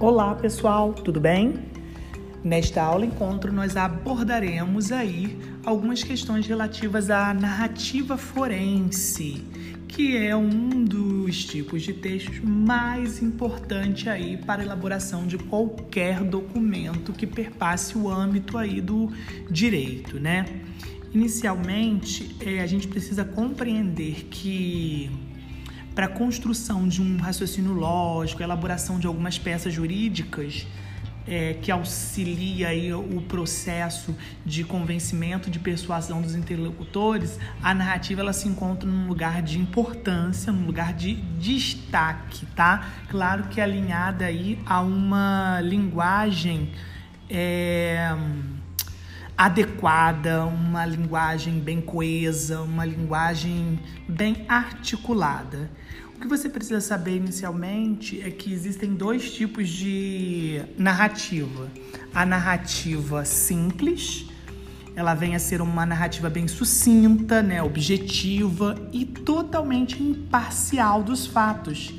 Olá pessoal, tudo bem? Nesta aula encontro nós abordaremos aí algumas questões relativas à narrativa forense, que é um dos tipos de textos mais importante aí para a elaboração de qualquer documento que perpasse o âmbito aí do direito, né? Inicialmente, é, a gente precisa compreender que para a construção de um raciocínio lógico, elaboração de algumas peças jurídicas é, que auxilia aí o processo de convencimento, de persuasão dos interlocutores, a narrativa ela se encontra num lugar de importância, num lugar de destaque, tá? Claro que alinhada aí a uma linguagem é, adequada, uma linguagem bem coesa, uma linguagem bem articulada. O que você precisa saber inicialmente é que existem dois tipos de narrativa. A narrativa simples, ela vem a ser uma narrativa bem sucinta, né, objetiva e totalmente imparcial dos fatos.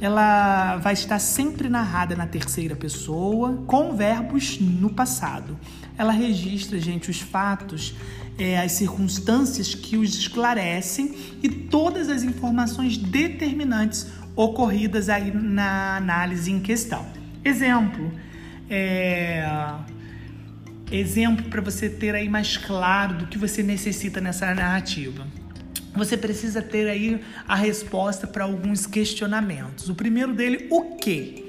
Ela vai estar sempre narrada na terceira pessoa, com verbos no passado. Ela registra, gente, os fatos é, as circunstâncias que os esclarecem e todas as informações determinantes ocorridas aí na análise em questão. Exemplo, é, exemplo para você ter aí mais claro do que você necessita nessa narrativa. Você precisa ter aí a resposta para alguns questionamentos. O primeiro dele, o que?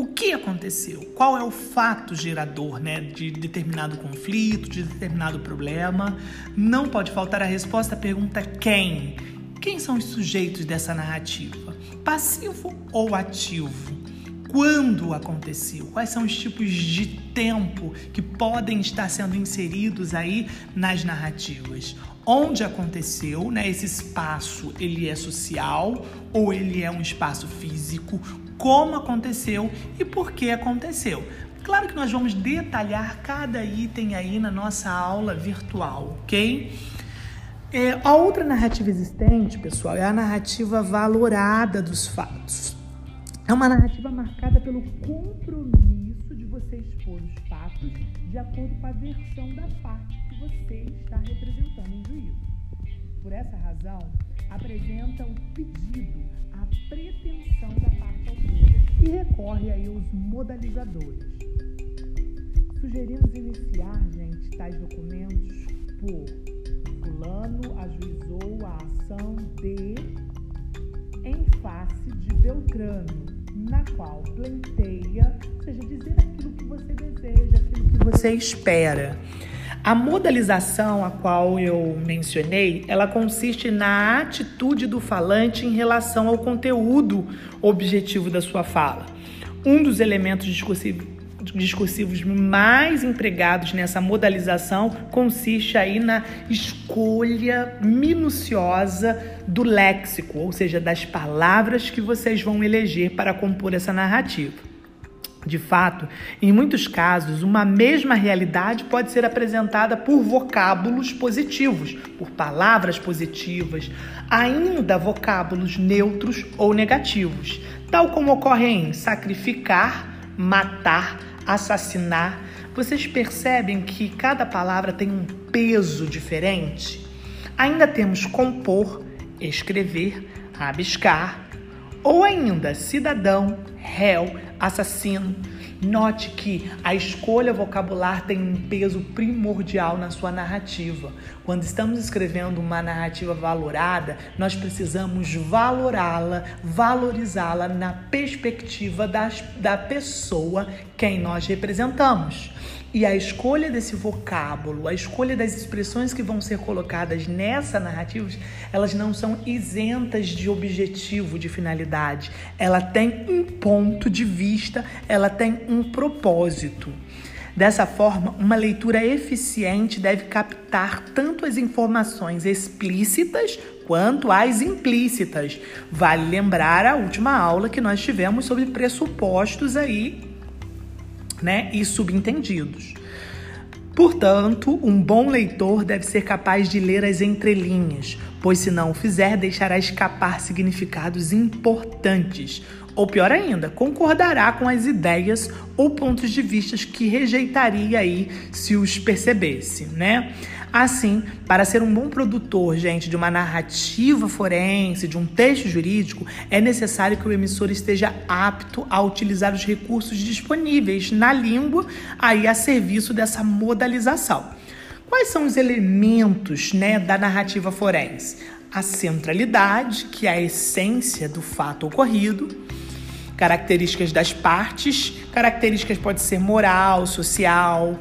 o que aconteceu? Qual é o fato gerador né, de determinado conflito, de determinado problema? Não pode faltar a resposta à pergunta quem? Quem são os sujeitos dessa narrativa? Passivo ou ativo? Quando aconteceu? Quais são os tipos de tempo que podem estar sendo inseridos aí nas narrativas? Onde aconteceu, né? Esse espaço, ele é social ou ele é um espaço físico? como aconteceu e por que aconteceu. Claro que nós vamos detalhar cada item aí na nossa aula virtual, ok? É, a outra narrativa existente, pessoal, é a narrativa valorada dos fatos. É uma narrativa marcada pelo compromisso você expor os fatos de acordo com a versão da parte que você está representando em juízo. Por essa razão, apresenta o pedido, a pretensão da parte autora e recorre aí aos modalizadores. Sugerimos iniciar, gente, tais documentos por fulano ajuizou a ação de em face de Beltrano, na qual pleiteia, ou seja, dizer aquilo que você deseja, aquilo que você espera. A modalização a qual eu mencionei, ela consiste na atitude do falante em relação ao conteúdo objetivo da sua fala. Um dos elementos discursivos mais empregados nessa modalização consiste aí na escolha minuciosa do léxico, ou seja, das palavras que vocês vão eleger para compor essa narrativa. De fato, em muitos casos, uma mesma realidade pode ser apresentada por vocábulos positivos, por palavras positivas, ainda vocábulos neutros ou negativos, tal como ocorre em sacrificar, matar, assassinar. Vocês percebem que cada palavra tem um peso diferente? Ainda temos compor, escrever, rabiscar, ou ainda cidadão, réu, assassino. Note que a escolha vocabular tem um peso primordial na sua narrativa. Quando estamos escrevendo uma narrativa valorada, nós precisamos valorá-la, valorizá-la na perspectiva das, da pessoa quem nós representamos. E a escolha desse vocábulo, a escolha das expressões que vão ser colocadas nessa narrativa, elas não são isentas de objetivo, de finalidade. Ela tem um ponto de vista, ela tem um propósito. Dessa forma, uma leitura eficiente deve captar tanto as informações explícitas quanto as implícitas. Vale lembrar a última aula que nós tivemos sobre pressupostos aí né, e subentendidos. Portanto, um bom leitor deve ser capaz de ler as entrelinhas, pois se não o fizer, deixará escapar significados importantes. Ou pior ainda, concordará com as ideias ou pontos de vista que rejeitaria aí se os percebesse, né? Assim, para ser um bom produtor, gente, de uma narrativa forense, de um texto jurídico, é necessário que o emissor esteja apto a utilizar os recursos disponíveis na língua aí a serviço dessa modalização. Quais são os elementos né, da narrativa forense? A centralidade, que é a essência do fato ocorrido, características das partes, características pode ser moral, social,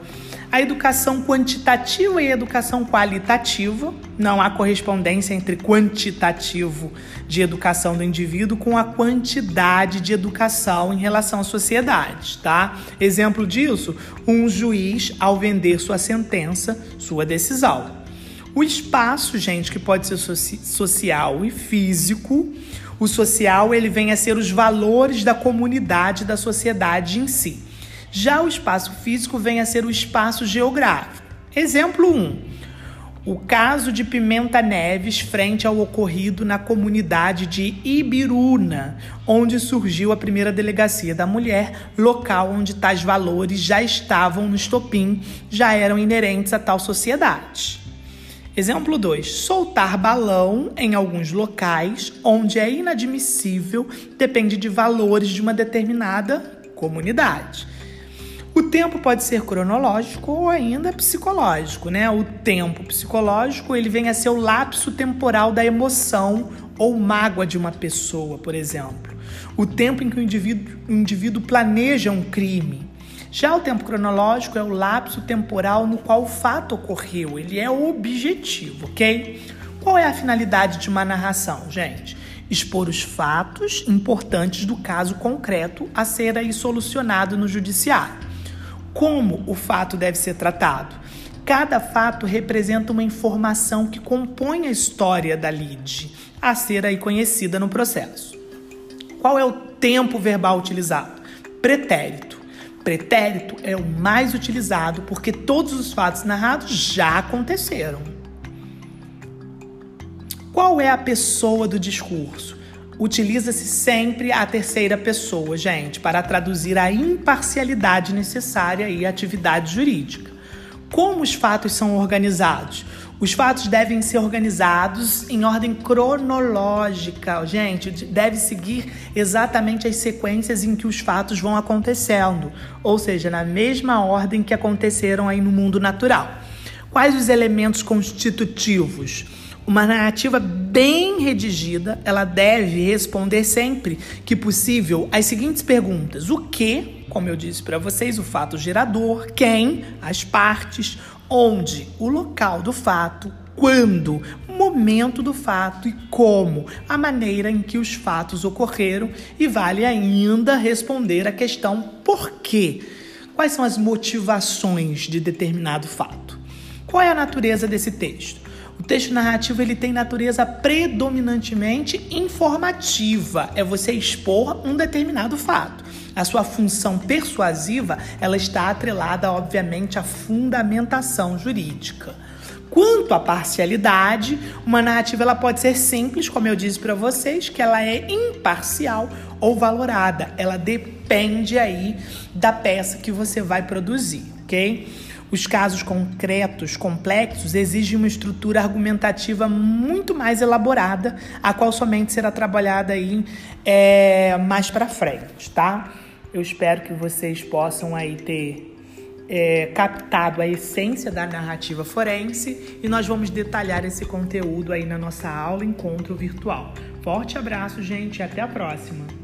a educação quantitativa e a educação qualitativa. Não há correspondência entre quantitativo de educação do indivíduo com a quantidade de educação em relação à sociedade, tá? Exemplo disso, um juiz ao vender sua sentença, sua decisão. O espaço, gente, que pode ser social e físico. O social, ele vem a ser os valores da comunidade, da sociedade em si. Já o espaço físico vem a ser o espaço geográfico. Exemplo 1. O caso de Pimenta Neves frente ao ocorrido na comunidade de Ibiruna, onde surgiu a primeira delegacia da mulher, local onde tais valores já estavam no estopim, já eram inerentes a tal sociedade. Exemplo 2. Soltar balão em alguns locais onde é inadmissível depende de valores de uma determinada comunidade. O tempo pode ser cronológico ou ainda psicológico, né? O tempo psicológico, ele vem a ser o lapso temporal da emoção ou mágoa de uma pessoa, por exemplo. O tempo em que o indivíduo, o indivíduo planeja um crime. Já o tempo cronológico é o lapso temporal no qual o fato ocorreu, ele é objetivo, ok? Qual é a finalidade de uma narração, gente? Expor os fatos importantes do caso concreto a ser aí solucionado no judiciário. Como o fato deve ser tratado? Cada fato representa uma informação que compõe a história da lide a ser aí conhecida no processo. Qual é o tempo verbal utilizado? Pretérito. Pretérito é o mais utilizado porque todos os fatos narrados já aconteceram. Qual é a pessoa do discurso? Utiliza-se sempre a terceira pessoa, gente, para traduzir a imparcialidade necessária e atividade jurídica. Como os fatos são organizados? Os fatos devem ser organizados em ordem cronológica, gente. Deve seguir exatamente as sequências em que os fatos vão acontecendo, ou seja, na mesma ordem que aconteceram aí no mundo natural. Quais os elementos constitutivos? Uma narrativa bem redigida, ela deve responder sempre que possível as seguintes perguntas: o que, como eu disse para vocês, o fato gerador, quem, as partes, onde, o local do fato, quando, momento do fato e como, a maneira em que os fatos ocorreram e vale ainda responder a questão por quê. Quais são as motivações de determinado fato? Qual é a natureza desse texto? O texto narrativo ele tem natureza predominantemente informativa, é você expor um determinado fato. A sua função persuasiva, ela está atrelada, obviamente, à fundamentação jurídica. Quanto à parcialidade, uma narrativa ela pode ser simples, como eu disse para vocês, que ela é imparcial ou valorada. Ela depende aí da peça que você vai produzir, ok? Os casos concretos, complexos, exigem uma estrutura argumentativa muito mais elaborada, a qual somente será trabalhada aí é, mais para frente, tá? Eu espero que vocês possam aí ter é, captado a essência da narrativa forense e nós vamos detalhar esse conteúdo aí na nossa aula encontro virtual. Forte abraço, gente, e até a próxima!